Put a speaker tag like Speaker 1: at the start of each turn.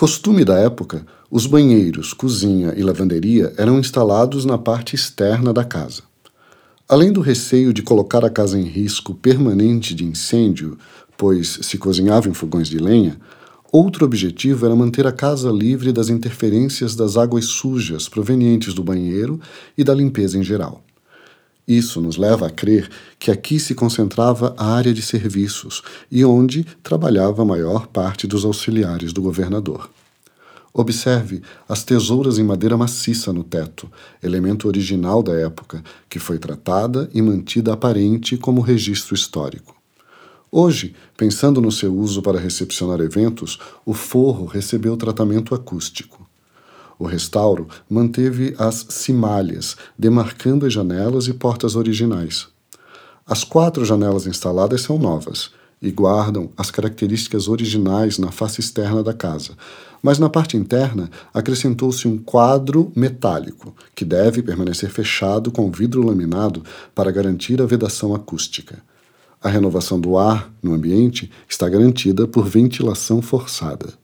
Speaker 1: Costume da época, os banheiros, cozinha e lavanderia eram instalados na parte externa da casa. Além do receio de colocar a casa em risco permanente de incêndio, pois se cozinhava em fogões de lenha, outro objetivo era manter a casa livre das interferências das águas sujas provenientes do banheiro e da limpeza em geral. Isso nos leva a crer que aqui se concentrava a área de serviços e onde trabalhava a maior parte dos auxiliares do governador. Observe as tesouras em madeira maciça no teto, elemento original da época, que foi tratada e mantida aparente como registro histórico. Hoje, pensando no seu uso para recepcionar eventos, o forro recebeu tratamento acústico. O restauro manteve as cimalhas, demarcando as janelas e portas originais. As quatro janelas instaladas são novas e guardam as características originais na face externa da casa, mas na parte interna acrescentou-se um quadro metálico, que deve permanecer fechado com vidro laminado para garantir a vedação acústica. A renovação do ar no ambiente está garantida por ventilação forçada.